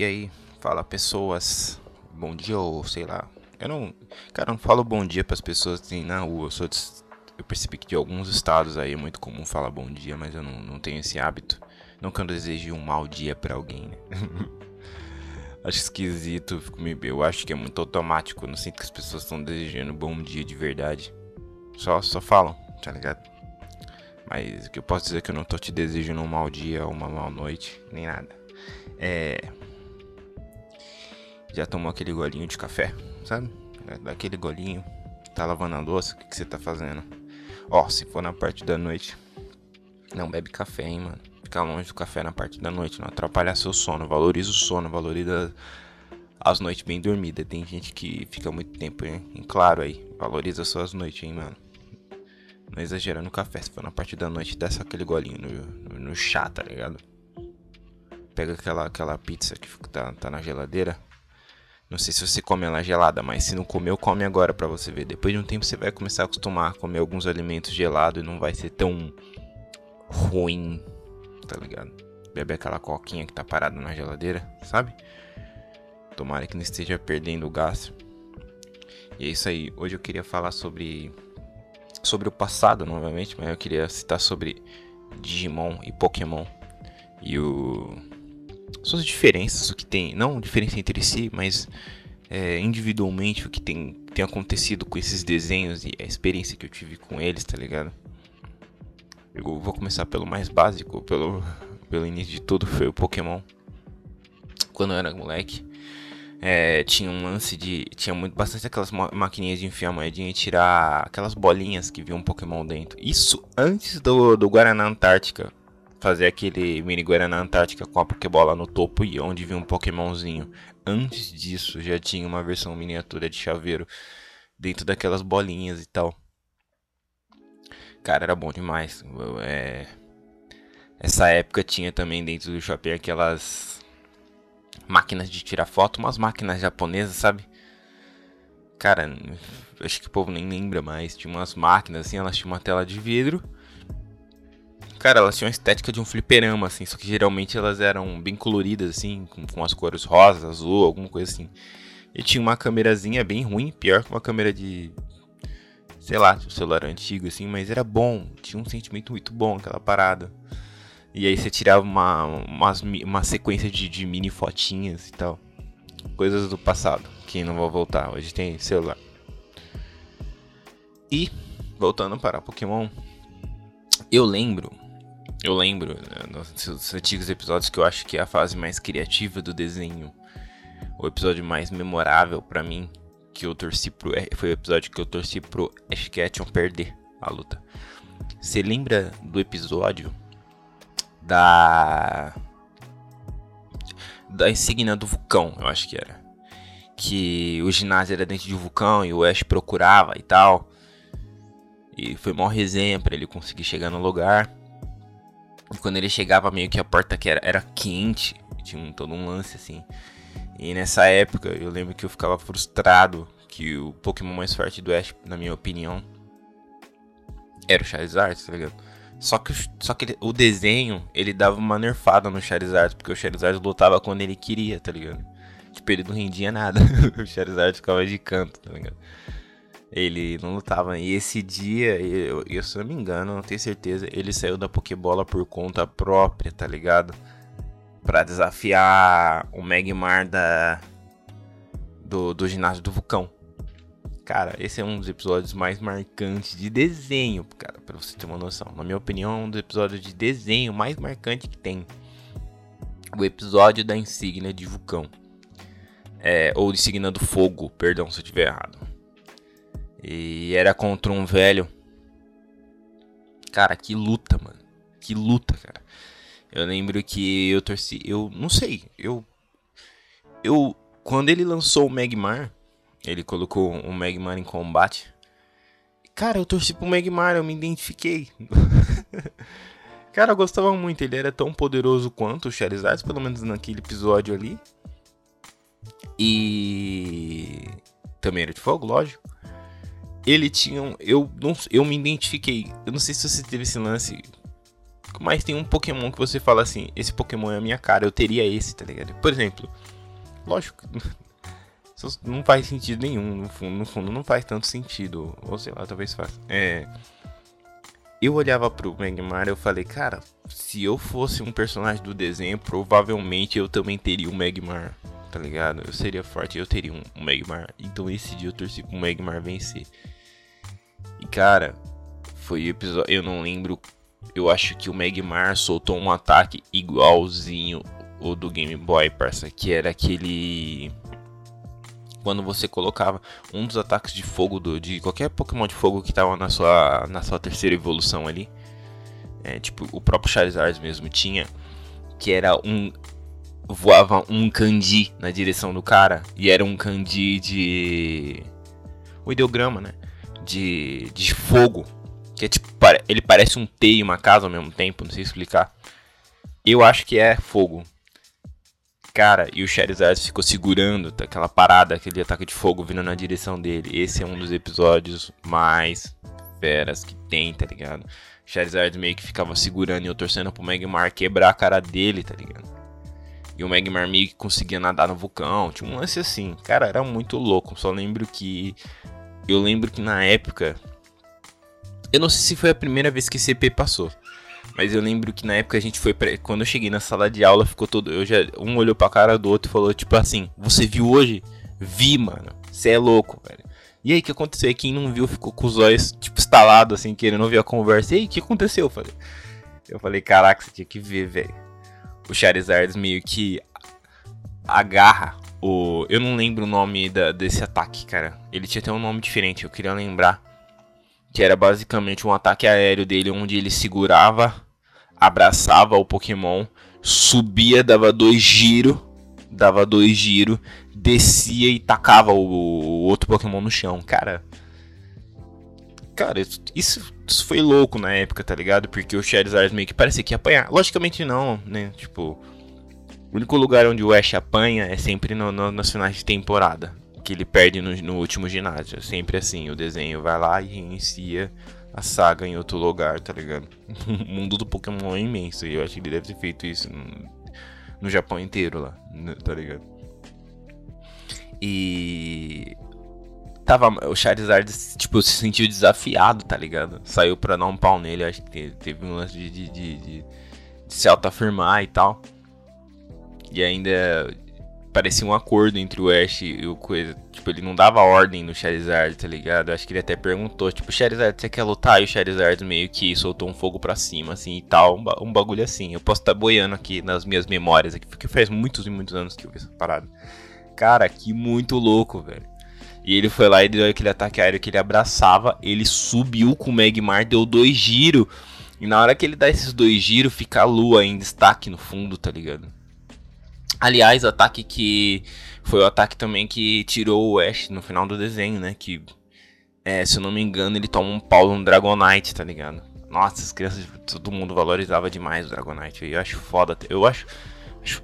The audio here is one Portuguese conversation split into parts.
E aí, fala pessoas, bom dia ou sei lá. Eu não, cara, eu não falo bom dia para as pessoas assim na rua. Eu, sou de, eu percebi que de alguns estados aí é muito comum falar bom dia, mas eu não, não tenho esse hábito. Não que eu deseje um mau dia para alguém, né? acho esquisito, eu acho que é muito automático. Eu não sinto que as pessoas estão desejando bom dia de verdade. Só, só falam, tá ligado? Mas o que eu posso dizer é que eu não tô te desejando um mau dia uma mal noite, nem nada. É. Já tomou aquele golinho de café, sabe? Daquele golinho. Tá lavando a louça, o que, você tá fazendo? Ó, se for na parte da noite, não bebe café, hein, mano. Fica longe do café na parte da noite, não atrapalha seu sono. Valoriza o sono, valoriza as noites bem dormidas. Tem gente que fica muito tempo hein? em claro aí. Valoriza suas noites, hein, mano. Não exagerando no café, se for na parte da noite, desce aquele golinho no, no, no chá, tá ligado? pega aquela, aquela pizza que tá, tá na geladeira. Não sei se você come ela gelada, mas se não comeu, come agora pra você ver. Depois de um tempo você vai começar a acostumar a comer alguns alimentos gelados e não vai ser tão ruim, tá ligado? Bebe aquela coquinha que tá parada na geladeira, sabe? Tomara que não esteja perdendo o gás. E é isso aí. Hoje eu queria falar sobre sobre o passado novamente, mas eu queria citar sobre Digimon e Pokémon e o suas diferenças, o que tem, não diferença entre si, mas é, individualmente o que tem, tem acontecido com esses desenhos e a experiência que eu tive com eles, tá ligado? Eu vou começar pelo mais básico, pelo, pelo início de tudo, foi o Pokémon. Quando eu era moleque, é, tinha um lance de. Tinha muito, bastante aquelas maquininhas de enfiar moedinha e tirar aquelas bolinhas que viam um Pokémon dentro. Isso antes do, do Guaraná Antártica fazer aquele mini Guaraná Antártica com a Pokébola no topo e onde vinha um Pokémonzinho. Antes disso, já tinha uma versão miniatura de chaveiro dentro daquelas bolinhas e tal. Cara, era bom demais. É... Essa época tinha também dentro do shopping aquelas máquinas de tirar foto, umas máquinas japonesas, sabe? Cara, acho que o povo nem lembra mais. Tinha umas máquinas assim, elas tinham uma tela de vidro Cara, elas tinham a estética de um fliperama, assim, só que geralmente elas eram bem coloridas, assim, com, com as cores rosa, azul, alguma coisa assim. E tinha uma câmerazinha bem ruim, pior que uma câmera de. Sei lá, um celular antigo, assim, mas era bom. Tinha um sentimento muito bom aquela parada. E aí você tirava uma, uma, uma sequência de, de mini fotinhas e tal. Coisas do passado, que não vão voltar. Hoje tem celular. E, voltando para Pokémon, eu lembro eu lembro né, nos antigos episódios que eu acho que é a fase mais criativa do desenho, o episódio mais memorável para mim, que eu torci pro foi o episódio que eu torci pro Ash Ketchum perder a luta. Você lembra do episódio da da insígnia do vulcão, eu acho que era. Que o ginásio era dentro de um vulcão e o Ash procurava e tal. E foi uma resenha para ele conseguir chegar no lugar. E quando ele chegava, meio que a porta que era, era quente, tinha um, todo um lance assim. E nessa época eu lembro que eu ficava frustrado que o Pokémon mais forte do Ash, na minha opinião, era o Charizard, tá ligado? Só que, só que ele, o desenho, ele dava uma nerfada no Charizard, porque o Charizard lutava quando ele queria, tá ligado? Tipo, ele não rendia nada. o Charizard ficava de canto, tá ligado? Ele não lutava. E esse dia, eu, eu, se não me engano, não tenho certeza, ele saiu da Pokébola por conta própria, tá ligado? Pra desafiar o Magmar da, do, do ginásio do vulcão. Cara, esse é um dos episódios mais marcantes de desenho, cara, pra você ter uma noção. Na minha opinião, é um dos episódios de desenho mais marcante que tem. O episódio da insígnia de vulcão. É, ou insígnia do fogo, perdão se eu estiver errado. E era contra um velho. Cara, que luta, mano. Que luta, cara. Eu lembro que eu torci. Eu não sei. Eu. Eu. Quando ele lançou o Magmar, ele colocou o Magmar em combate. Cara, eu torci pro Magmar, eu me identifiquei. cara, eu gostava muito. Ele era tão poderoso quanto o Charizard, pelo menos naquele episódio ali. E. Também era de fogo, lógico ele tinha um, eu não eu me identifiquei eu não sei se você teve esse lance Mas tem um Pokémon que você fala assim, esse Pokémon é a minha cara, eu teria esse, tá ligado? Por exemplo, lógico, não faz sentido nenhum, no fundo, no fundo não faz tanto sentido, ou sei lá, talvez faça. É, eu olhava pro Magmar e eu falei, cara, se eu fosse um personagem do desenho, provavelmente eu também teria um Magmar, tá ligado? Eu seria forte, eu teria um, um Magmar. Então esse dia eu torci pro Magmar vencer. E cara, foi episódio, eu não lembro, eu acho que o Magmar soltou um ataque igualzinho o do Game Boy, parça, que era aquele quando você colocava um dos ataques de fogo do, de qualquer Pokémon de fogo que estava na sua, na sua terceira evolução ali. É, tipo, o próprio Charizard mesmo tinha. Que era um. Voava um Kandi na direção do cara. E era um Kandi de. O ideograma, né? De, de fogo. Que é tipo. Ele parece um T e uma casa ao mesmo tempo. Não sei explicar. Eu acho que é fogo. Cara, e o Charizard ficou segurando aquela parada, aquele ataque de fogo vindo na direção dele. Esse é um dos episódios mais feras que tem, tá ligado? Charizard meio que ficava segurando e eu torcendo pro Magmar quebrar a cara dele, tá ligado? E o Magmar meio que conseguia nadar no vulcão. Tinha um lance assim. Cara, era muito louco. Só lembro que. Eu lembro que na época. Eu não sei se foi a primeira vez que CP passou. Mas eu lembro que na época a gente foi pra... quando eu cheguei na sala de aula, ficou todo, eu já um olhou pra cara do outro e falou tipo assim: "Você viu hoje?" Vi, mano. Você é louco, velho. E aí, o que aconteceu? E quem não viu ficou com os olhos, tipo, estalados, assim, querendo ouvir a conversa. E aí, o que aconteceu? Eu falei, eu falei, caraca, você tinha que ver, velho. O Charizard meio que agarra o. Eu não lembro o nome da, desse ataque, cara. Ele tinha até um nome diferente, eu queria lembrar. Que era basicamente um ataque aéreo dele, onde ele segurava, abraçava o Pokémon, subia, dava dois giros, dava dois giros, descia e tacava o, o, outro Pokémon no chão. Cara. Cara, isso, isso foi louco na época, tá ligado? Porque o Charizard meio que parecia que ia apanhar. Logicamente não, né? Tipo. O único lugar onde o Ash apanha é sempre no, no, nas finais de temporada que ele perde no, no último ginásio. É sempre assim, o desenho vai lá e reinicia a saga em outro lugar, tá ligado? o mundo do Pokémon é imenso e eu acho que ele deve ter feito isso no, no Japão inteiro lá, né, tá ligado? E tava o Charizard tipo se sentiu desafiado, tá ligado? Saiu para dar um pau nele, acho que teve um lance de, de, de, de se autoafirmar e tal. E ainda parecia um acordo entre o Ash e o coisa. Tipo, ele não dava ordem no Charizard, tá ligado? Acho que ele até perguntou, tipo, Charizard, você quer lutar? E o Charizard meio que soltou um fogo pra cima, assim, e tal. Um, um bagulho assim. Eu posso estar tá boiando aqui nas minhas memórias aqui, porque faz muitos e muitos anos que eu vi essa parada. Cara, que muito louco, velho. E ele foi lá e deu aquele ataque aéreo que ele abraçava. Ele subiu com o Magmar, deu dois giros. E na hora que ele dá esses dois giros, fica a lua em destaque no fundo, tá ligado? Aliás, ataque que foi o ataque também que tirou o Ash no final do desenho, né? Que, é, se eu não me engano, ele toma um pau no Dragonite, tá ligado? Nossa, as crianças, todo mundo valorizava demais o Dragonite. Eu acho foda, eu acho,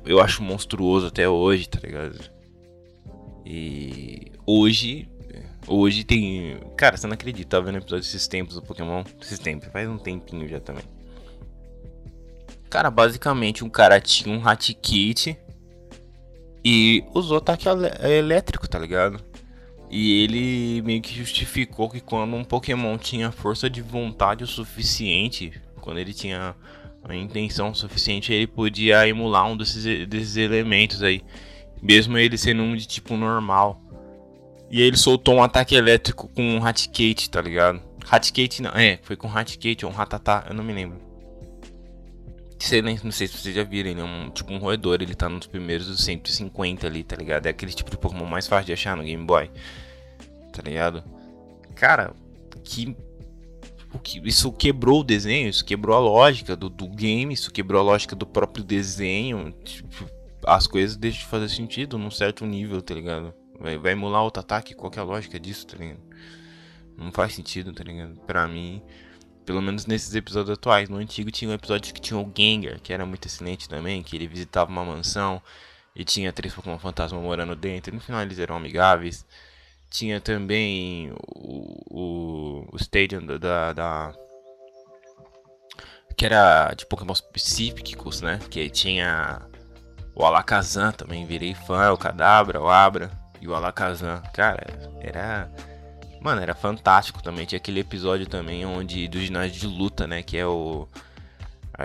eu acho monstruoso até hoje, tá ligado? E hoje, hoje tem, cara, você não acredita, tá vendo episódio desses tempos do Pokémon? Esses tempos, faz um tempinho já também. Cara, basicamente um cara tinha um Hatikit e usou ataque elétrico, tá ligado? E ele meio que justificou que quando um Pokémon tinha força de vontade o suficiente, quando ele tinha a intenção suficiente, ele podia emular um desses, desses elementos aí. Mesmo ele sendo um de tipo normal. E ele soltou um ataque elétrico com um Hatikate, tá ligado? Hatikate não, é, foi com Hatikate ou um Ratatá, eu não me lembro. Não sei se vocês já viram, ele é um, tipo um roedor, ele tá nos primeiros dos 150 ali, tá ligado? É aquele tipo de Pokémon mais fácil de achar no Game Boy, tá ligado? Cara, que, que isso quebrou o desenho, isso quebrou a lógica do, do game, isso quebrou a lógica do próprio desenho. Tipo, as coisas deixam de fazer sentido num certo nível, tá ligado? Vai, vai emular outro ataque, qual é a lógica disso, tá ligado? Não faz sentido, tá ligado? Pra mim, pelo menos nesses episódios atuais. No antigo tinha um episódio que tinha o Gengar, que era muito excelente também, que ele visitava uma mansão e tinha três Pokémon fantasma morando dentro. No final eles eram amigáveis. Tinha também o, o, o Stadium da, da que era de Pokémon específicos, né? Que tinha o Alakazam também, virei fã, o Kadabra, o Abra e o Alakazam. Cara, era. Mano, era fantástico também. Tinha aquele episódio também onde do ginásio de luta, né? Que é o.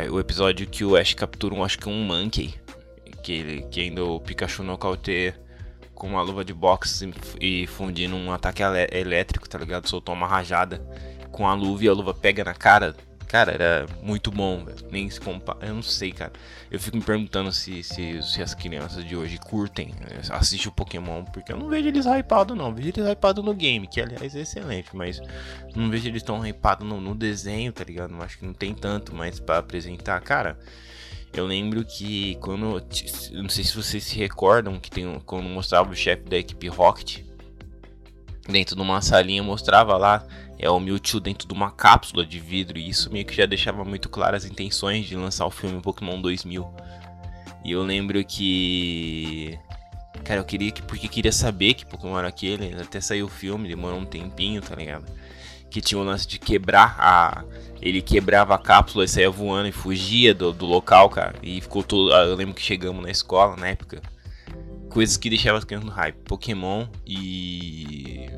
O episódio que o Ash captura um, acho que um Monkey. Que, ele, que ainda o Pikachu nocauteia com uma luva de boxe e fundindo um ataque elétrico, tá ligado? Soltou uma rajada com a luva e a luva pega na cara Cara, era muito bom, nem se compara. Eu não sei, cara. Eu fico me perguntando se, se, se as crianças de hoje curtem, eh, assistem o Pokémon, porque eu não vejo eles hypados, não. Eu vejo eles hypados no game, que aliás é excelente, mas não vejo eles tão hypados no, no desenho, tá ligado? Acho que não tem tanto mais para apresentar. Cara, eu lembro que quando. Não sei se vocês se recordam que tem quando mostrava o chefe da equipe Rocket dentro de uma salinha mostrava lá é o Mewtwo dentro de uma cápsula de vidro e isso meio que já deixava muito claras as intenções de lançar o filme Pokémon 2000. E eu lembro que cara, eu queria que porque queria saber que Pokémon era aquele, até saiu o filme, demorou um tempinho, tá ligado? Que tinha o lance de quebrar a ele quebrava a cápsula e saía voando e fugia do, do local, cara. E ficou todo. Eu lembro que chegamos na escola na época coisas que deixavam as crianças no hype. Pokémon e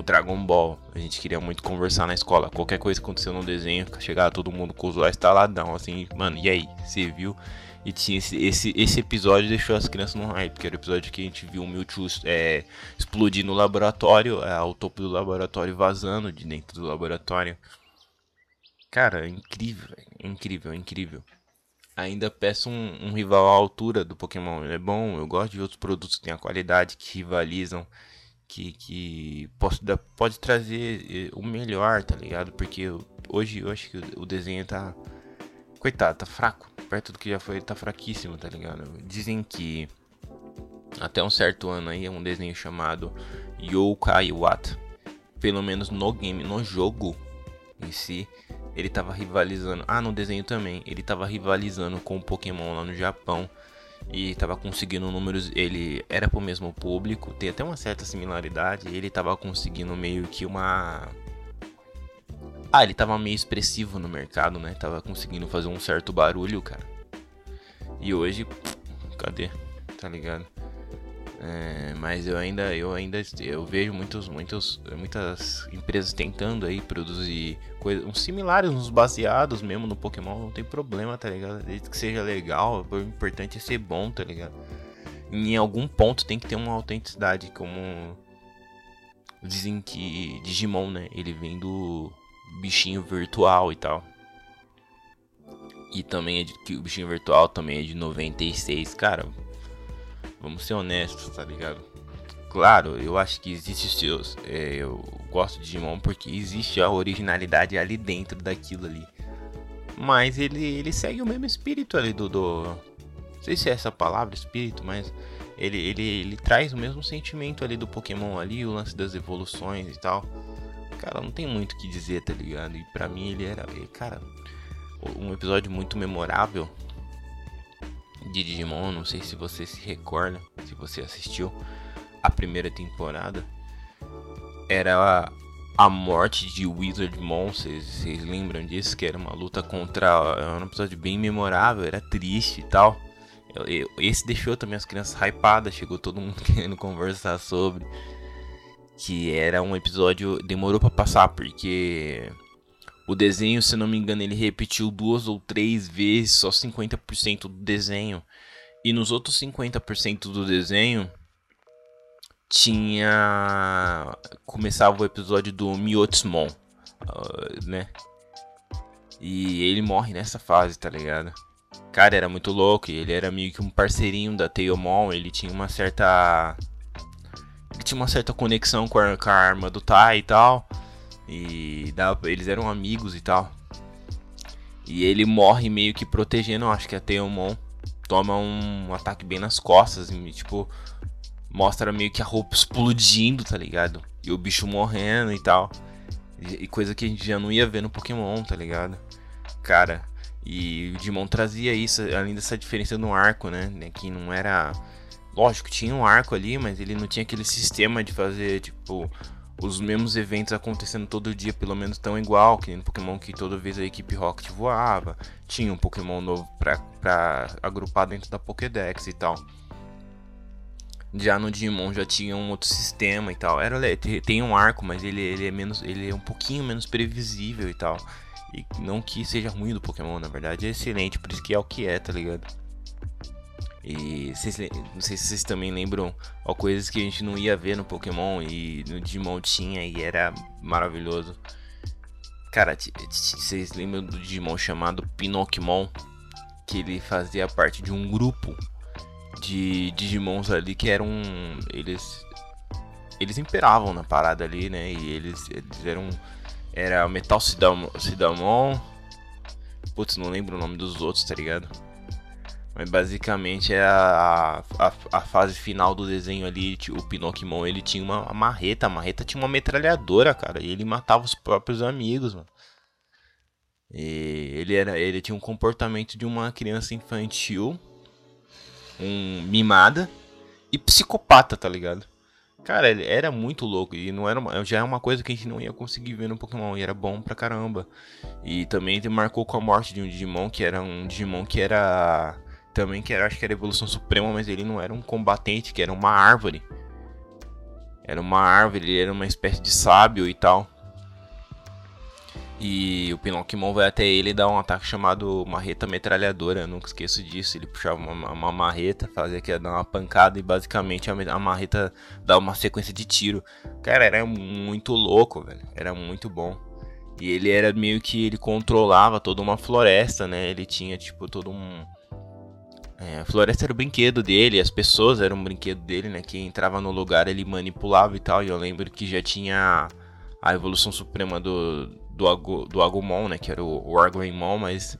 o Dragon Ball. A gente queria muito conversar na escola. Qualquer coisa que aconteceu no desenho, chegava todo mundo com os olhos estaladão, assim, mano, e aí? Você viu? E tinha esse, esse, esse episódio deixou as crianças no hype, que era o episódio que a gente viu o Mewtwo é, explodir no laboratório, é, ao topo do laboratório vazando de dentro do laboratório. Cara, incrível, incrível, incrível ainda peço um, um, rival à altura do Pokémon. Ele é bom, eu gosto de outros produtos que têm a qualidade, que rivalizam, que, que posso, pode trazer eh, o melhor, tá ligado? Porque hoje eu acho que o desenho tá. Coitado, tá fraco. Perto do que já foi, tá fraquíssimo, tá ligado? Dizem que até um certo ano aí é um desenho chamado Yokai Wat. Pelo menos no game, no jogo em si, ele tava rivalizando. Ah, no desenho também. Ele tava rivalizando com o Pokémon lá no Japão. E tava conseguindo números. Ele era pro mesmo público. Tem até uma certa similaridade. Ele tava conseguindo meio que uma. Ah, ele tava meio expressivo no mercado, né? Tava conseguindo fazer um certo barulho, cara. E hoje. Cadê? Tá ligado? É, mas eu ainda, eu ainda eu vejo muitos, muitos, muitas empresas tentando aí produzir coisas uns similares, uns baseados mesmo no Pokémon, não tem problema, tá ligado? Desde que seja legal, o importante é ser bom, tá ligado? Em algum ponto tem que ter uma autenticidade, como dizem que Digimon, né? Ele vem do bichinho virtual e tal. E também é de, que o bichinho virtual também é de 96, cara. Vamos ser honestos, tá ligado? Claro, eu acho que existe seus. É, eu gosto de Digimon porque existe a originalidade ali dentro daquilo ali. Mas ele, ele segue o mesmo espírito ali do, do. Não sei se é essa palavra, espírito, mas ele, ele, ele traz o mesmo sentimento ali do Pokémon ali, o lance das evoluções e tal. Cara, não tem muito o que dizer, tá ligado? E pra mim ele era. Cara, um episódio muito memorável de Digimon, não sei se você se recorda, se você assistiu a primeira temporada, era a, a morte de Wizardmon, vocês, lembram disso? Que era uma luta contra. Era um episódio bem memorável, era triste e tal. Eu, eu, esse deixou também as crianças hypadas, chegou todo mundo querendo conversar sobre. Que era um episódio. Demorou para passar, porque o desenho, se não me engano, ele repetiu duas ou três vezes, só 50% do desenho. E nos outros 50% do desenho tinha começava o episódio do Miotsmon, uh, né? E ele morre nessa fase, tá ligado? Cara, era muito louco, ele era meio que um parceirinho da Tailmon, ele tinha uma certa ele tinha uma certa conexão com a, com a arma do Tai e tal. E dava, eles eram amigos e tal. E ele morre meio que protegendo, acho que a Teomon toma um ataque bem nas costas e tipo mostra meio que a roupa explodindo, tá ligado? E o bicho morrendo e tal. E, e coisa que a gente já não ia ver no Pokémon, tá ligado? Cara, e o Digimon trazia isso, além dessa diferença no arco, né? Que não era. Lógico, tinha um arco ali, mas ele não tinha aquele sistema de fazer, tipo, os mesmos eventos acontecendo todo dia, pelo menos tão igual, que no Pokémon que toda vez a equipe Rocket voava, tinha um Pokémon novo pra, pra agrupar dentro da Pokédex e tal. Já no Digimon já tinha um outro sistema e tal. Era tem um arco, mas ele, ele é menos ele é um pouquinho menos previsível e tal. E não que seja ruim do Pokémon, na verdade é excelente, por isso que é o que é, tá ligado? E não sei se vocês também lembram ó, coisas que a gente não ia ver no Pokémon e no Digimon tinha e era maravilhoso. Cara, vocês lembram do Digimon chamado Pinocchimon? Que ele fazia parte de um grupo de Digimons ali que eram. Eles. Eles imperavam na parada ali, né? E eles, eles eram. Era Metal Sidamon. Putz, não lembro o nome dos outros, tá ligado? Mas basicamente é a, a, a, fase final do desenho ali, o Pinocchimon, ele tinha uma, marreta, a marreta tinha uma metralhadora, cara, e ele matava os próprios amigos, mano. E ele era, ele tinha um comportamento de uma criança infantil, um mimada e psicopata, tá ligado? Cara, ele era muito louco e não era uma, já é uma coisa que a gente não ia conseguir ver no Pokémon e era bom pra caramba. E também marcou com a morte de um Digimon que era um Digimon que era também que era, acho que era evolução suprema, mas ele não era um combatente, que era uma árvore. Era uma árvore, ele era uma espécie de sábio e tal. E o Pinocchio vai até ele e dá um ataque chamado marreta metralhadora, eu nunca esqueço disso. Ele puxava uma, uma marreta, fazia que ia dar uma pancada e basicamente a, a marreta dá uma sequência de tiro. Cara, era muito louco, velho. Era muito bom. E ele era meio que ele controlava toda uma floresta, né? Ele tinha tipo todo um é, a floresta era o brinquedo dele, as pessoas eram o brinquedo dele, né? Quem entrava no lugar ele manipulava e tal. E eu lembro que já tinha a evolução suprema do, do, Agu, do Agumon, né? Que era o, o mas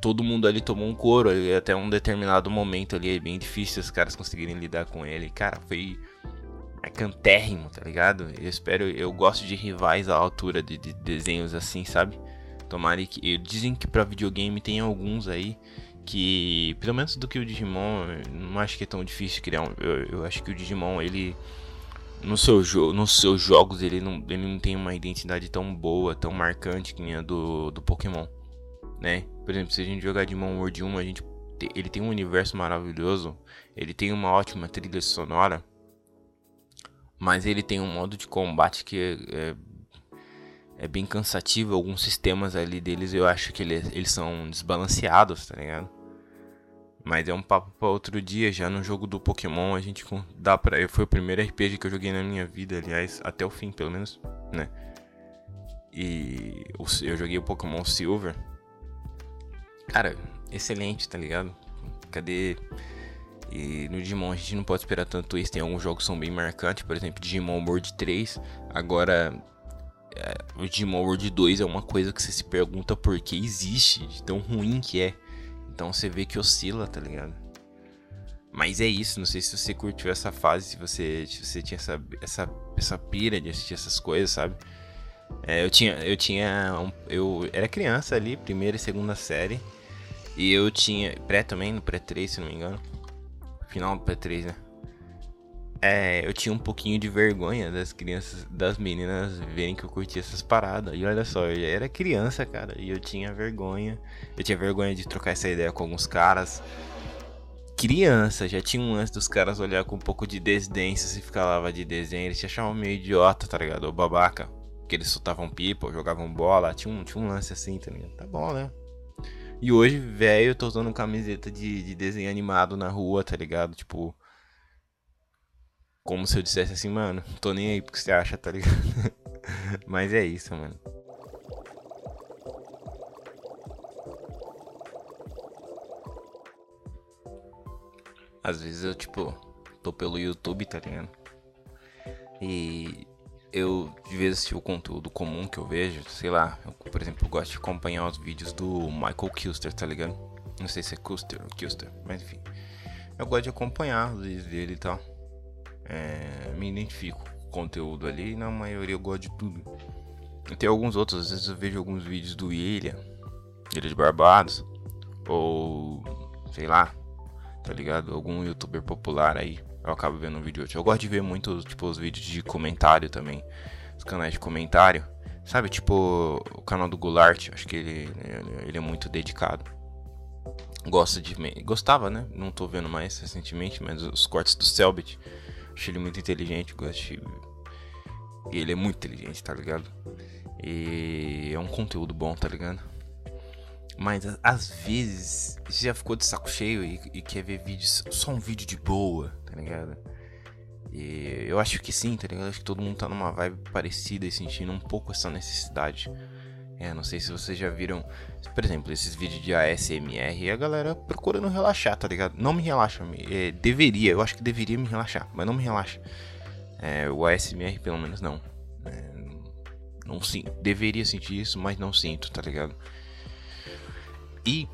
todo mundo ali tomou um couro. E até um determinado momento ali é bem difícil os caras conseguirem lidar com ele. Cara, foi é cantérrimo, tá ligado? Eu espero, eu gosto de rivais à altura de, de desenhos assim, sabe? Tomara que. Dizem que pra videogame tem alguns aí que pelo menos do que o Digimon, não acho que é tão difícil criar um, eu, eu acho que o Digimon ele no seu jogo, nos seus jogos ele não, ele não tem uma identidade tão boa, tão marcante que nem a do, do Pokémon, né? Por exemplo, se a gente jogar Digimon World 1, a gente ele tem um universo maravilhoso, ele tem uma ótima trilha sonora, mas ele tem um modo de combate que é, é, é bem cansativo. Alguns sistemas ali deles eu acho que eles, eles são desbalanceados, tá ligado? Mas é um papo para outro dia. Já no jogo do Pokémon, a gente dá pra. Foi o primeiro RPG que eu joguei na minha vida, aliás, até o fim, pelo menos, né? E eu joguei o Pokémon Silver. Cara, excelente, tá ligado? Cadê. E no Digimon a gente não pode esperar tanto isso. Tem alguns jogos que são bem marcantes, por exemplo, Digimon World 3. Agora, é, o Digimon World 2 é uma coisa que você se pergunta por que existe, de tão ruim que é. Então você vê que oscila, tá ligado? Mas é isso, não sei se você curtiu essa fase, se você, se você tinha essa, essa, essa pira de assistir essas coisas, sabe? É, eu tinha. Eu tinha. Um, eu era criança ali, primeira e segunda série. E eu tinha. Pré também, no pré-3, se não me engano. Final do pré-3, né? É, eu tinha um pouquinho de vergonha das crianças, das meninas verem que eu curtia essas paradas. E olha só, eu já era criança, cara, e eu tinha vergonha. Eu tinha vergonha de trocar essa ideia com alguns caras. Criança, já tinha um lance dos caras olhar com um pouco de desdém se você de desenho. Eles te achavam meio idiota, tá ligado? Ou babaca. Porque eles soltavam pipa, jogavam bola. Tinha um, tinha um lance assim, tá ligado? Tá bom, né? E hoje, velho, eu tô usando camiseta de, de desenho animado na rua, tá ligado? Tipo, como se eu dissesse assim, mano, tô nem aí porque você acha, tá ligado? Mas é isso, mano. Às vezes eu, tipo, tô pelo YouTube, tá ligado? E eu, de vez assistir o conteúdo comum que eu vejo, sei lá, eu, por exemplo, gosto de acompanhar os vídeos do Michael Kilster, tá ligado? Não sei se é Kuster ou Kilster, mas enfim. Eu gosto de acompanhar os vídeos dele e tal é, me identifico com o conteúdo ali e na maioria eu gosto de tudo. Tem alguns outros, às vezes eu vejo alguns vídeos do William, Ilha de Barbados, ou sei lá, tá ligado? Algum youtuber popular aí. Eu acabo vendo um vídeo. Eu gosto de ver muito, tipo, os vídeos de comentário também os canais de comentário. Sabe, tipo o canal do Goulart, acho que ele, ele é muito dedicado. Gosta de. Gostava, né? Não tô vendo mais recentemente, mas os cortes do Selbit. Achei ele muito inteligente, gosto de. Ele é muito inteligente, tá ligado? E é um conteúdo bom, tá ligado? Mas às vezes já ficou de saco cheio e, e, quer ver vídeos, só um vídeo de boa, tá ligado? E eu acho que sim, tá ligado? Acho que todo mundo tá numa vibe parecida e sentindo um pouco essa necessidade. É, não sei se vocês já viram, por exemplo, esses vídeos de ASMR e a galera procurando relaxar, tá ligado? Não me relaxa, é, deveria, eu acho que deveria me relaxar, mas não me relaxa. É, o ASMR, pelo menos, não. É, não sinto, deveria sentir isso, mas não sinto, tá ligado? E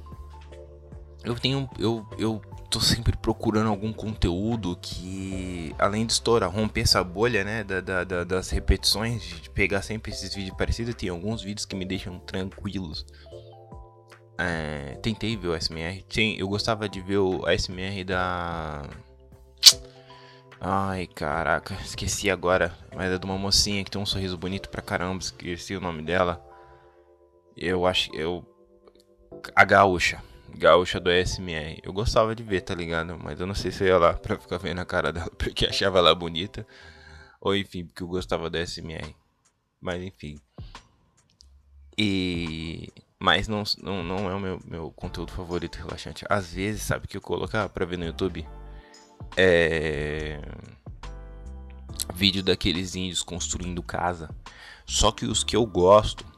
eu tenho. Eu, eu tô sempre procurando algum conteúdo que, além de estourar, romper essa bolha, né? Da, da, da, das repetições, de pegar sempre esses vídeos parecidos. Tem alguns vídeos que me deixam tranquilos. É, tentei ver o SMR. Tem, eu gostava de ver o SMR da. Ai, caraca, esqueci agora. Mas é de uma mocinha que tem um sorriso bonito pra caramba. Esqueci o nome dela. Eu acho. Eu a gaúcha. Gaúcha do SMR. Eu gostava de ver, tá ligado? Mas eu não sei se eu ia lá pra ficar vendo a cara dela porque achava ela bonita. Ou enfim, porque eu gostava do SMR. Mas enfim. E. Mas não, não, não é o meu, meu conteúdo favorito relaxante. Às vezes, sabe que eu colocava pra ver no YouTube? É. Vídeo daqueles índios construindo casa. Só que os que eu gosto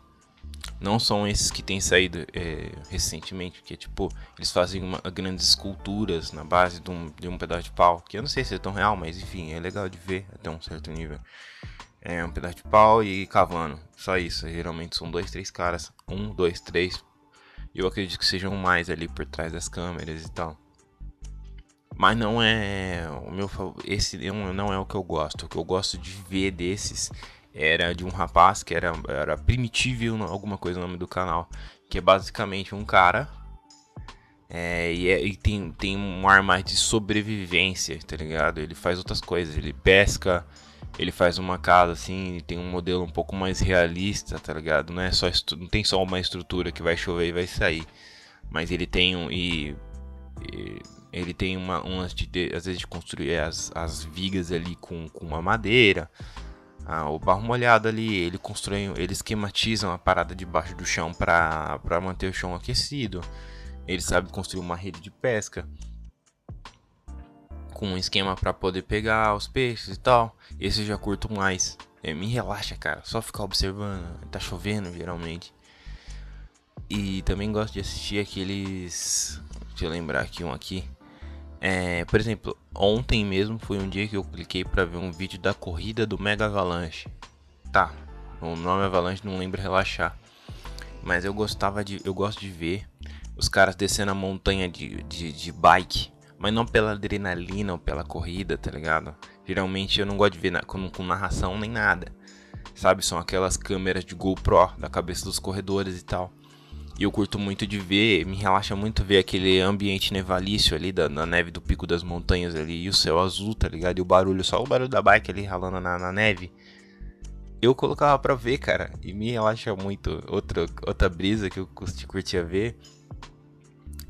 não são esses que têm saído é, recentemente, que tipo, eles fazem uma, grandes esculturas na base de um, de um pedaço de pau, que eu não sei se é tão real, mas enfim, é legal de ver até um certo nível. É um pedaço de pau e cavando, só isso. Geralmente são dois, três caras, um, dois, três. Eu acredito que sejam mais ali por trás das câmeras e tal. Mas não é o meu esse não é o que eu gosto. O que eu gosto de ver desses era de um rapaz que era, era Primitível, alguma coisa o nome do canal. Que é basicamente um cara. É, e, é, e tem, tem um ar mais de sobrevivência, tá ligado? Ele faz outras coisas, ele pesca, ele faz uma casa assim, tem um modelo um pouco mais realista, tá ligado? Não é só não tem só uma estrutura que vai chover e vai sair, mas ele tem um e, e ele tem uma de, às vezes de construir as, as vigas ali com, com uma madeira, ah, o barro molhado ali, ele constrói, ele esquematiza uma parada debaixo do chão para manter o chão aquecido. Ele sabe construir uma rede de pesca com um esquema para poder pegar os peixes e tal. Esse eu já curto mais. É, me relaxa, cara. Só ficar observando. Tá chovendo geralmente. E também gosto de assistir aqueles. Deixa eu lembrar aqui um aqui. É, por exemplo, ontem mesmo foi um dia que eu cliquei para ver um vídeo da corrida do Mega Avalanche. Tá, o nome Avalanche não lembro relaxar. Mas eu gostava de. Eu gosto de ver os caras descendo a montanha de, de, de bike. Mas não pela adrenalina ou pela corrida, tá ligado? Geralmente eu não gosto de ver na, com, com narração nem nada. Sabe? São aquelas câmeras de GoPro da cabeça dos corredores e tal. E eu curto muito de ver, me relaxa muito ver aquele ambiente nevalício ali da, na neve do pico das montanhas ali e o céu azul, tá ligado? E o barulho, só o barulho da bike ali ralando na, na neve. Eu colocava pra ver, cara, e me relaxa muito. Outra, outra brisa que eu curtia ver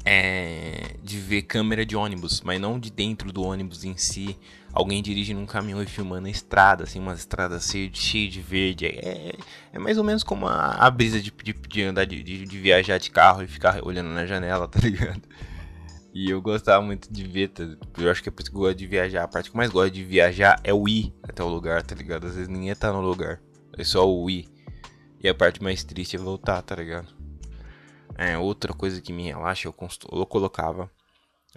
é de ver câmera de ônibus, mas não de dentro do ônibus em si. Alguém dirigindo um caminhão e filmando a estrada, assim, uma estrada cheia de, cheia de verde. É, é mais ou menos como a, a brisa de, de, de andar de, de, viajar de carro e ficar olhando na janela, tá ligado? E eu gostava muito de ver, tá? eu acho que é por isso que eu gosto de viajar. A parte que eu mais gosto de viajar é o ir até o lugar, tá ligado? Às vezes ninguém tá no lugar, é só o ir. E a parte mais triste é voltar, tá ligado? É, outra coisa que me relaxa, eu, eu colocava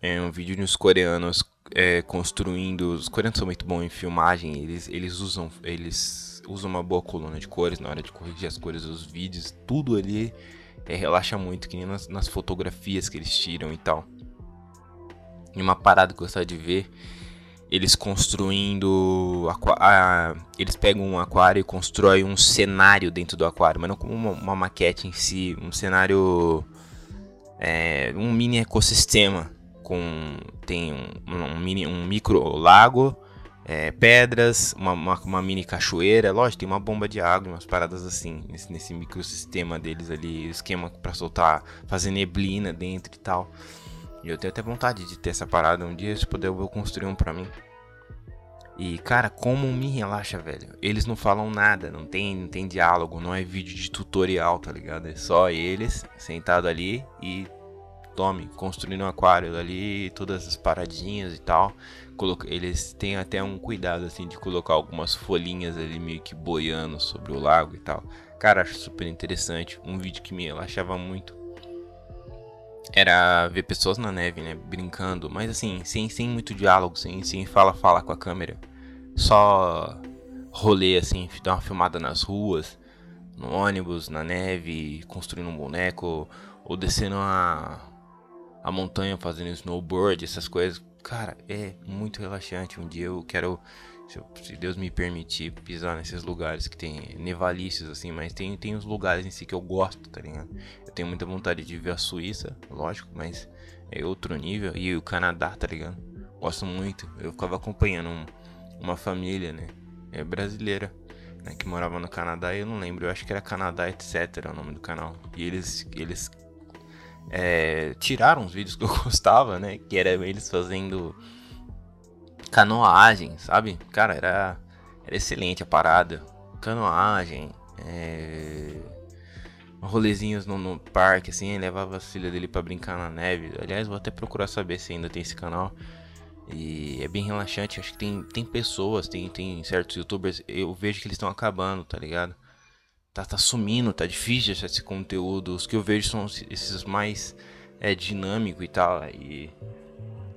é, um vídeo dos coreanos é, construindo. Os coreanos são muito bons em filmagem, eles, eles usam eles usam uma boa coluna de cores na hora de corrigir as cores dos vídeos, tudo ali é, relaxa muito, que nem nas, nas fotografias que eles tiram e tal. E uma parada que eu gostaria de ver eles construindo. A, eles pegam um aquário e constroem um cenário dentro do aquário, mas não como uma, uma maquete em si, um cenário. É, um mini ecossistema. Com, tem um, um, mini, um micro lago, é, pedras, uma, uma, uma, mini cachoeira. Lógico, tem uma bomba de água, umas paradas assim, nesse, nesse microsistema deles ali, esquema para soltar, fazer neblina dentro e tal. E eu tenho até vontade de ter essa parada um dia, se puder eu vou construir um pra mim. E, cara, como me relaxa, velho. Eles não falam nada, não tem, não tem diálogo, não é vídeo de tutorial, tá ligado? É só eles sentado ali e tome, construindo um aquário ali, todas as paradinhas e tal. Eles têm até um cuidado assim de colocar algumas folhinhas ali meio que boiando sobre o lago e tal. Cara, acho super interessante. Um vídeo que me relaxava muito era ver pessoas na neve, né, brincando, mas assim, sem, sem muito diálogo, sem, sem fala fala com a câmera. Só rolê assim, dar uma filmada nas ruas, no ônibus, na neve, construindo um boneco ou descendo a a montanha fazendo snowboard, essas coisas. Cara, é muito relaxante. Um dia eu quero se, eu, Deus me permitir pisar nesses lugares que tem nevalícios assim, mas tem, tem os lugares em si que eu gosto, tá ligado? tenho muita vontade de ver a Suíça, lógico, mas é outro nível. E o Canadá, tá ligado? Gosto muito. Eu ficava acompanhando um, uma família, né? É brasileira, né? Que morava no Canadá eu não lembro. Eu acho que era Canadá, etc. É o nome do canal. E eles, eles é, tiraram os vídeos que eu gostava, né? Que era eles fazendo canoagem, sabe? Cara, era, era excelente a parada. Canoagem, é rolezinhos no, no, parque, assim, levava a filha dele para brincar na neve. Aliás, vou até procurar saber se ainda tem esse canal. E é bem relaxante, acho que tem, tem pessoas, tem, tem certos youtubers, eu vejo que eles estão acabando, tá ligado? Tá, tá sumindo, tá difícil achar esse conteúdo. Os que eu vejo são esses mais é, dinâmico e tal. E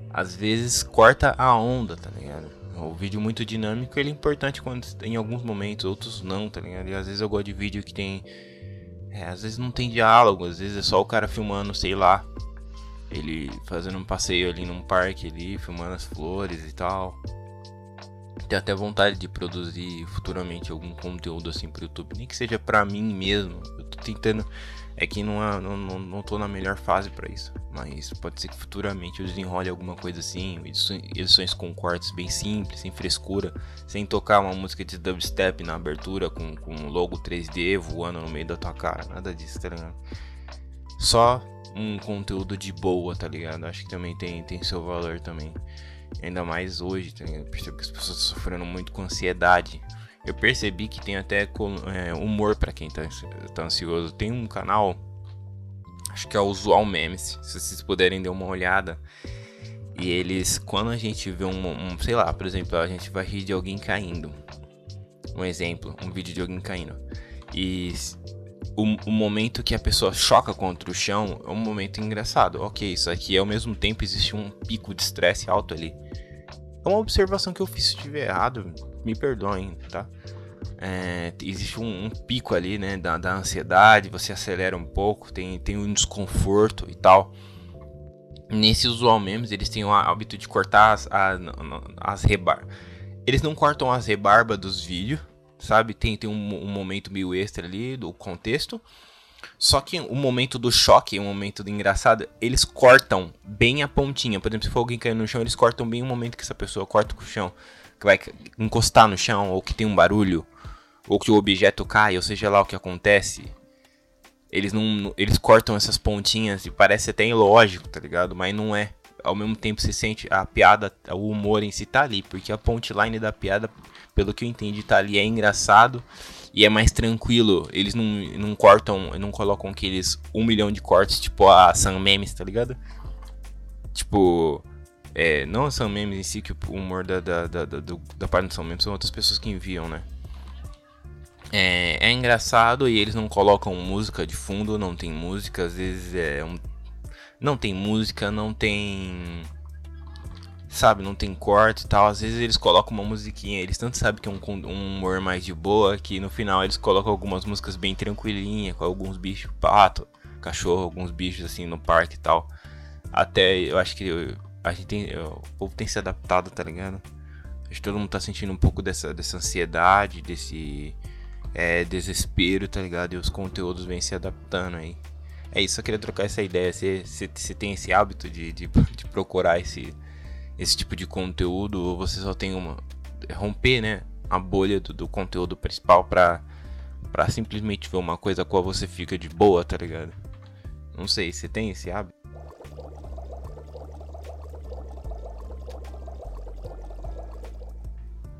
às vezes corta a onda, tá ligado? O vídeo muito dinâmico ele é importante quando em alguns momentos, outros não, tá ligado? E às vezes eu gosto de vídeo que tem é, às vezes não tem diálogo, às vezes é só o cara filmando, sei lá. Ele fazendo um passeio ali num parque ali, filmando as flores e tal. Tenho até vontade de produzir futuramente algum conteúdo assim pro YouTube, nem que seja pra mim mesmo. Eu tô tentando é que não, não, não, não tô na melhor fase para isso. Mas pode ser que futuramente eu desenrole alguma coisa assim. Edições com cortes bem simples, sem frescura. Sem tocar uma música de dubstep na abertura com, com logo 3D voando no meio da tua cara. Nada disso, tá? Só um conteúdo de boa, tá ligado? Acho que também tem, tem seu valor também. Ainda mais hoje, tá ligado? Percebo que as pessoas estão sofrendo muito com ansiedade eu percebi que tem até é, humor para quem tá, tá ansioso. Tem um canal, acho que é o Usual Memes, se vocês puderem dar uma olhada. E eles, quando a gente vê um, um, sei lá, por exemplo, a gente vai rir de alguém caindo. Um exemplo, um vídeo de alguém caindo. E o, o, momento que a pessoa choca contra o chão é um momento engraçado. Ok, isso aqui ao mesmo tempo existe um pico de estresse alto ali. É uma observação que eu fiz se estiver errado me perdoem, tá? É, existe um, um, pico ali, né, da, da, ansiedade, você acelera um pouco, tem, tem um desconforto e tal. Nesse usual memes, eles têm o hábito de cortar as, as, as rebarbas. Eles não cortam as rebarbas dos vídeos, sabe? Tem, tem um, um, momento meio extra ali do contexto. Só que o momento do choque, o momento do engraçado, eles cortam bem a pontinha. Por exemplo, se for alguém caindo no chão, eles cortam bem o momento que essa pessoa corta com o chão que vai encostar no chão, ou que tem um barulho, ou que o objeto cai, ou seja lá o que acontece. Eles não. Eles cortam essas pontinhas e parece até ilógico, tá ligado? Mas não é. Ao mesmo tempo você sente a piada, o humor em si tá ali, porque a punchline da piada, pelo que eu entendi, tá ali, é engraçado e é mais tranquilo. Eles não, não cortam, não colocam aqueles um milhão de cortes, tipo a Sam Memes, tá ligado? Tipo, é, não são memes em si, que o humor da, da, da, da, da parte não são memes, são outras pessoas que enviam, né? É, é, engraçado e eles não colocam música de fundo, não tem música, às vezes é um. Não tem música, não tem. Sabe, não tem corte e tal. Às vezes eles colocam uma musiquinha, eles tanto sabem que é um, um humor mais de boa, que no final eles colocam algumas músicas bem tranquilinha, com alguns bichos, pato, cachorro, alguns bichos assim no parque e tal. Até eu acho que a gente tem, o povo tem se adaptado, tá ligado? Acho que todo mundo tá sentindo um pouco dessa, dessa ansiedade, desse é, desespero, tá ligado? E os conteúdos vêm se adaptando aí. É isso, eu queria trocar essa ideia. Você, você, você tem esse hábito de, de, de, procurar esse, esse tipo de conteúdo ou você só tem uma. romper, né? A bolha do, do conteúdo principal pra, pra simplesmente ver uma coisa com a qual você fica de boa, tá ligado? Não sei, você tem esse hábito?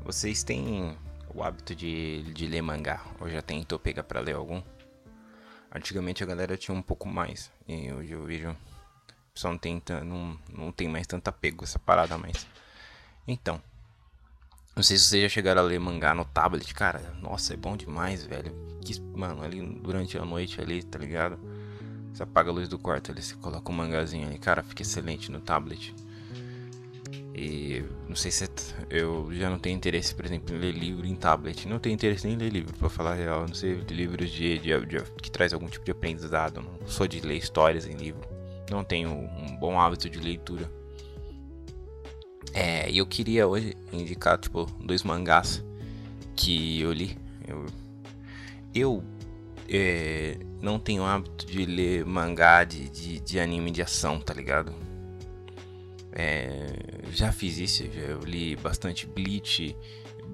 Vocês têm o hábito de, de ler mangá? Ou já tentou pegar pra ler algum? Antigamente a galera tinha um pouco mais. E hoje eu vejo. O pessoal não tem, não, não tem mais tanto apego essa parada mais. Então. Não sei se vocês já chegaram a ler mangá no tablet, cara. Nossa, é bom demais, velho. Que, mano, ali durante a noite ali, tá ligado? Você apaga a luz do quarto ali, você coloca um mangazinho ali. Cara, fica excelente no tablet. E não sei se é eu já não tenho interesse, por exemplo, em ler livro em tablet. Não tenho interesse nem em ler livro, para falar a real. Não sei, livros de, de, de, que traz algum tipo de aprendizado. Não sou de ler histórias em livro. Não tenho um bom hábito de leitura. É, e eu queria hoje indicar, tipo, dois mangás que eu li. Eu, eu é, não tenho hábito de ler mangá de, de, de anime de ação, tá ligado? É, já fiz isso, já eu li bastante Bleach,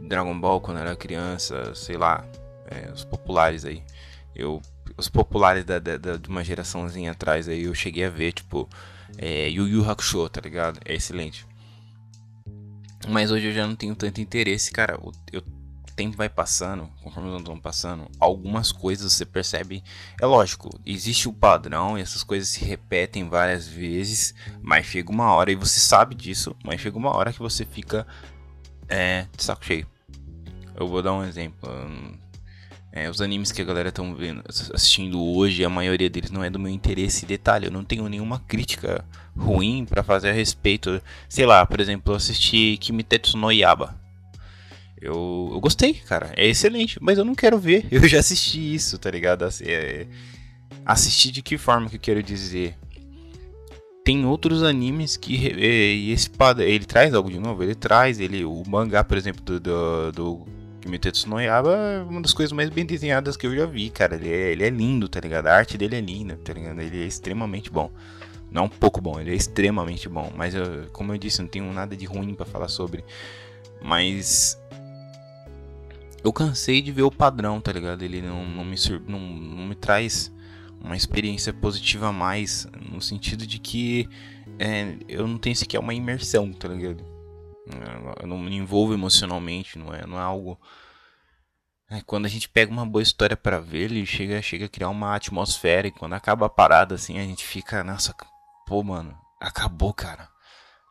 Dragon Ball quando era criança, sei lá, é, os populares aí. Eu, os populares da, da, da, de uma geraçãozinha atrás aí eu cheguei a ver, tipo, é, Yu Yu Hakusho, tá ligado? É excelente. Mas hoje eu já não tenho tanto interesse, cara. Eu tempo vai passando, conforme os anos vão passando, algumas coisas você percebe. É lógico, existe o padrão e essas coisas se repetem várias vezes, mas chega uma hora, e você sabe disso, mas chega uma hora que você fica é, de saco cheio. Eu vou dar um exemplo. É, os animes que a galera estão assistindo hoje, a maioria deles não é do meu interesse. Detalhe, eu não tenho nenhuma crítica ruim para fazer a respeito. Sei lá, por exemplo, eu assisti Kimitetsu no Yaba. Eu, eu gostei, cara. É excelente, mas eu não quero ver. Eu já assisti isso, tá ligado? Assim, é, assistir de que forma que eu quero dizer? Tem outros animes que e esse ele traz algo de novo, ele traz ele o mangá, por exemplo, do, do, do Kimetsu no Yaba é uma das coisas mais bem desenhadas que eu já vi, cara. Ele é, ele é lindo, tá ligado? A arte dele é linda, tá ligado? Ele é extremamente bom. Não um pouco bom, ele é extremamente bom. Mas, eu, como eu disse, não tenho nada de ruim para falar sobre. Mas eu cansei de ver o padrão, tá ligado? Ele não, não, me, não, não me traz uma experiência positiva a mais, no sentido de que é, eu não tenho sequer uma imersão, tá ligado? Eu não me envolvo emocionalmente, não é, não é algo. É, quando a gente pega uma boa história para ver, ele chega, chega a criar uma atmosfera e quando acaba a parada assim, a gente fica, nossa, pô, mano, acabou, cara.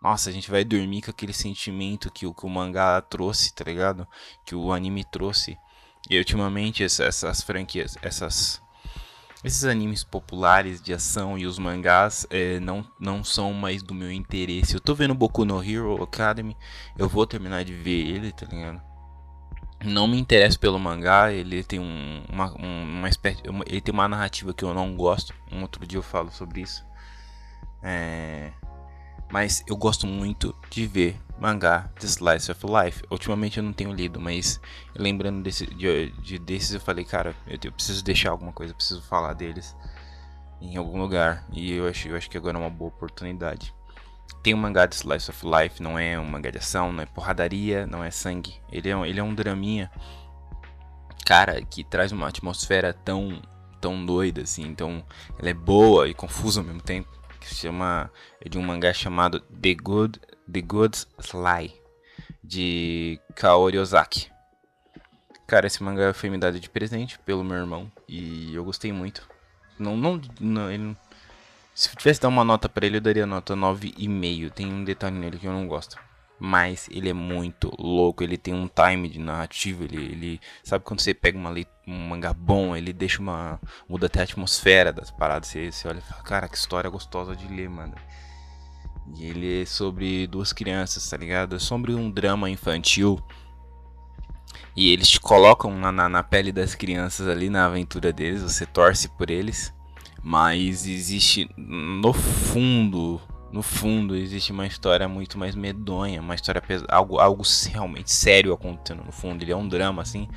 Nossa, a gente vai dormir com aquele sentimento que o, que o mangá trouxe, tá ligado? Que o anime trouxe. E ultimamente essas, franquias, essas esses animes populares de ação e os mangás é, não, não são mais do meu interesse. Eu tô vendo Boku no Hero Academy, eu vou terminar de ver ele, tá ligado? Não me interessa pelo mangá, ele tem um, uma, uma espécie, ele tem uma narrativa que eu não gosto. Um outro dia eu falo sobre isso. É, mas eu gosto muito de ver mangá de Slice of Life. Ultimamente eu não tenho lido, mas lembrando desse, de, de desses eu falei, cara, eu, eu, preciso deixar alguma coisa, eu preciso falar deles em algum lugar. E eu acho, eu acho que agora é uma boa oportunidade. Tem um mangá de Slice of Life, não é um mangá de ação, não é porradaria, não é sangue. Ele é, ele é um draminha, cara, que traz uma atmosfera tão, tão doida assim. Então, ela é boa e confusa ao mesmo tempo que se chama é de um mangá chamado The Good The Good Sly de Kaori Ozaki. Cara, esse mangá foi me dado de presente pelo meu irmão e eu gostei muito. Não, não, não ele, se tivesse dar uma nota para ele, eu daria nota 9,5. Tem um detalhe nele que eu não gosto mas ele é muito louco, ele tem um time de narrativa, ele, ele sabe quando você pega uma, um mangá bom, ele deixa uma muda até a atmosfera das paradas, você, você olha e fala, cara, que história gostosa de ler, mano. E ele é sobre duas crianças, tá ligado? É sobre um drama infantil. E eles te colocam na, na, na pele das crianças ali na aventura deles, você torce por eles. Mas existe no fundo no fundo existe uma história muito mais medonha, uma história algo algo realmente sério acontecendo no fundo. Ele é um drama assim.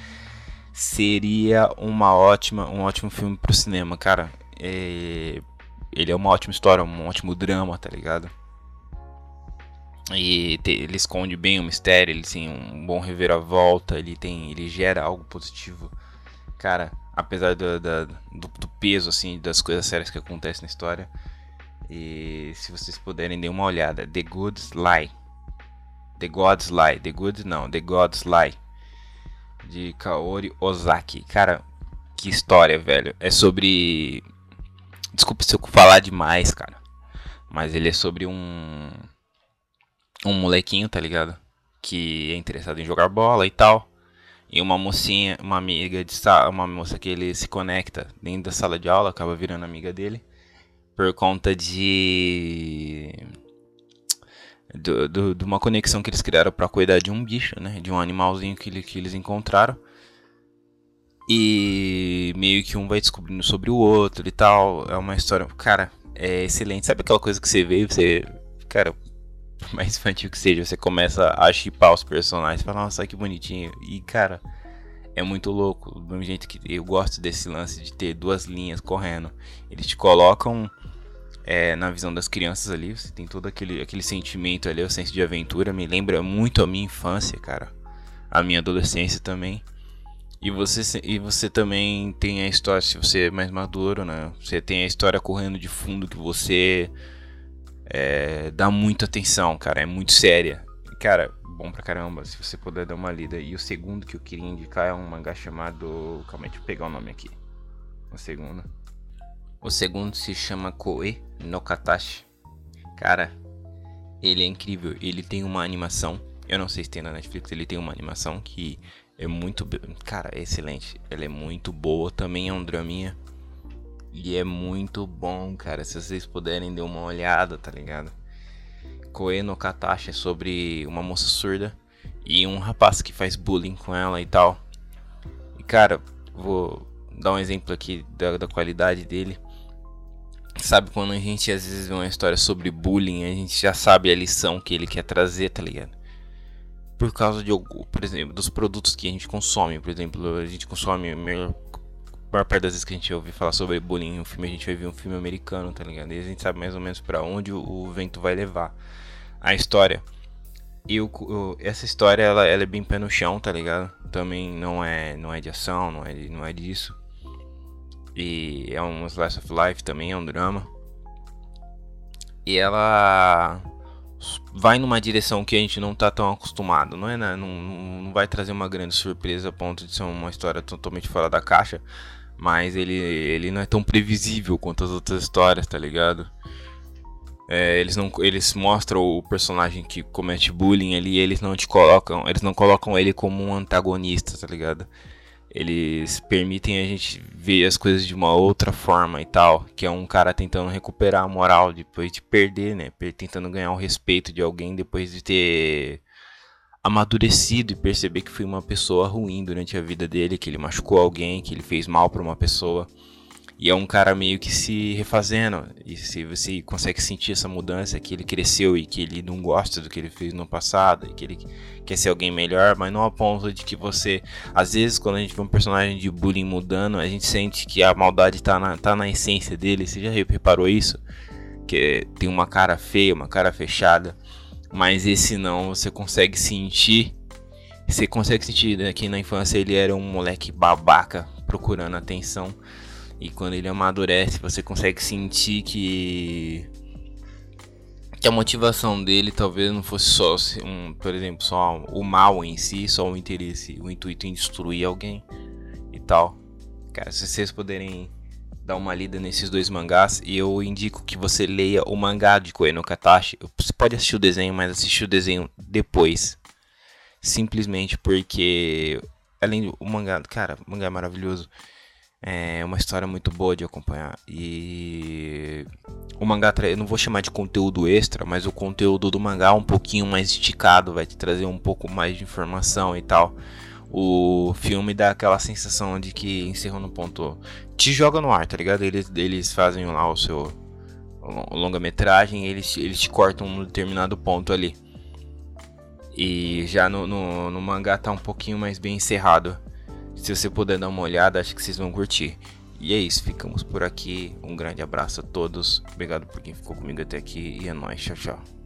Seria uma ótima, um ótimo filme pro cinema, cara. É, ele é uma ótima história, um ótimo drama, tá ligado? E te, ele esconde bem o mistério, ele tem um bom reviravolta, ele tem. ele gera algo positivo. Cara, apesar do, do, do peso assim das coisas sérias que acontecem na história. E se vocês puderem dar uma olhada, The Good Lie. The God's Lie, The Good não, The God's Lie. De Kaori Ozaki. Cara, que história, velho. É sobre. Desculpa se eu falar demais, cara. Mas ele é sobre um um molequinho, tá ligado? Que é interessado em jogar bola e tal. E uma mocinha, uma amiga de sala, uma moça que ele se conecta dentro da sala de aula, acaba virando amiga dele. Por conta de. De, de, de uma conexão que eles criaram para cuidar de um bicho, né? De um animalzinho que, que eles encontraram. E meio que um vai descobrindo sobre o outro e tal. É uma história. Cara, é excelente. Sabe aquela coisa que você vê e você. Cara, por mais infantil que seja, você começa a chipar os personagens, fala, nossa, que bonitinho. E, cara, é muito louco. Do mesmo jeito que eu gosto desse lance de ter duas linhas correndo. Eles te colocam é, na visão das crianças ali, você tem todo aquele, aquele sentimento ali, o senso de aventura. Me lembra muito a minha infância, cara. A minha adolescência também. E você, e você também tem a história, se você é mais maduro, né? Você tem a história correndo de fundo que você é, dá muita atenção, cara. É muito séria. Cara, bom pra caramba, se você puder dar uma lida. E o segundo que eu queria indicar é um mangá chamado. Calma aí, deixa eu pegar o nome aqui. O segundo. O segundo se chama Koe no Katashi. Cara, ele é incrível. Ele tem uma animação. Eu não sei se tem na Netflix. Ele tem uma animação que é muito. Cara, é excelente. Ela é muito boa. Também é um draminha. E é muito bom, cara. Se vocês puderem dar uma olhada, tá ligado? Koe no Katashi é sobre uma moça surda e um rapaz que faz bullying com ela e tal. E cara, vou dar um exemplo aqui da, da qualidade dele. Sabe quando a gente às vezes vê uma história sobre bullying, a gente já sabe a lição que ele quer trazer, tá ligado? Por causa de, por exemplo, dos produtos que a gente consome, por exemplo, a gente consome a maior parte das vezes que a gente ouve falar sobre bullying um filme, a gente vai ver um filme americano, tá ligado? E a gente sabe mais ou menos para onde o, o, vento vai levar a história. E essa história, ela, ela, é bem pé no chão, tá ligado? Também não é, não é de ação, não é, não é disso. E é um slice of life também, é um drama. E ela vai numa direção que a gente não tá tão acostumado, não é? Né? Não, não vai trazer uma grande surpresa a ponto de ser uma história totalmente fora da caixa, mas ele, ele não é tão previsível quanto as outras histórias, tá ligado? É, eles não eles mostram o personagem que comete bullying ali, eles não te colocam, eles não colocam ele como um antagonista, tá ligado? Eles permitem a gente ver as coisas de uma outra forma e tal, que é um cara tentando recuperar a moral depois de perder, né? Tentando ganhar o respeito de alguém depois de ter amadurecido e perceber que foi uma pessoa ruim durante a vida dele, que ele machucou alguém, que ele fez mal para uma pessoa. E é um cara meio que se refazendo. E se você consegue sentir essa mudança, que ele cresceu e que ele não gosta do que ele fez no passado, e que ele quer ser alguém melhor, mas não a ponto de que você. Às vezes, quando a gente vê um personagem de bullying mudando, a gente sente que a maldade tá na, tá na essência dele. Você já reparou isso? Que tem uma cara feia, uma cara fechada. Mas esse não, você consegue sentir. Você consegue sentir né, que na infância ele era um moleque babaca procurando atenção. E quando ele amadurece, você consegue sentir que que a motivação dele talvez não fosse só um, por exemplo, só o mal em si, só o interesse, o intuito em destruir alguém e tal. Cara, se vocês puderem dar uma lida nesses dois mangás e eu indico que você leia o mangá de Koe. Você pode assistir o desenho, mas assistir o desenho depois. Simplesmente porque além do mangá, cara, o mangá é maravilhoso. É uma história muito boa de acompanhar. E o mangá, eu não vou chamar de conteúdo extra, mas o conteúdo do mangá é um pouquinho mais esticado, vai te trazer um pouco mais de informação e tal o filme dá aquela sensação de que encerrou no ponto. Te joga no ar, tá ligado? Eles, eles fazem lá o seu longa-metragem eles, eles te cortam um determinado ponto ali. E já no, no, no, mangá tá um pouquinho mais bem encerrado. Se você puder dar uma olhada, acho que vocês vão curtir. E é isso, ficamos por aqui. Um grande abraço a todos. Obrigado por quem ficou comigo até aqui. E é nóis, tchau, tchau.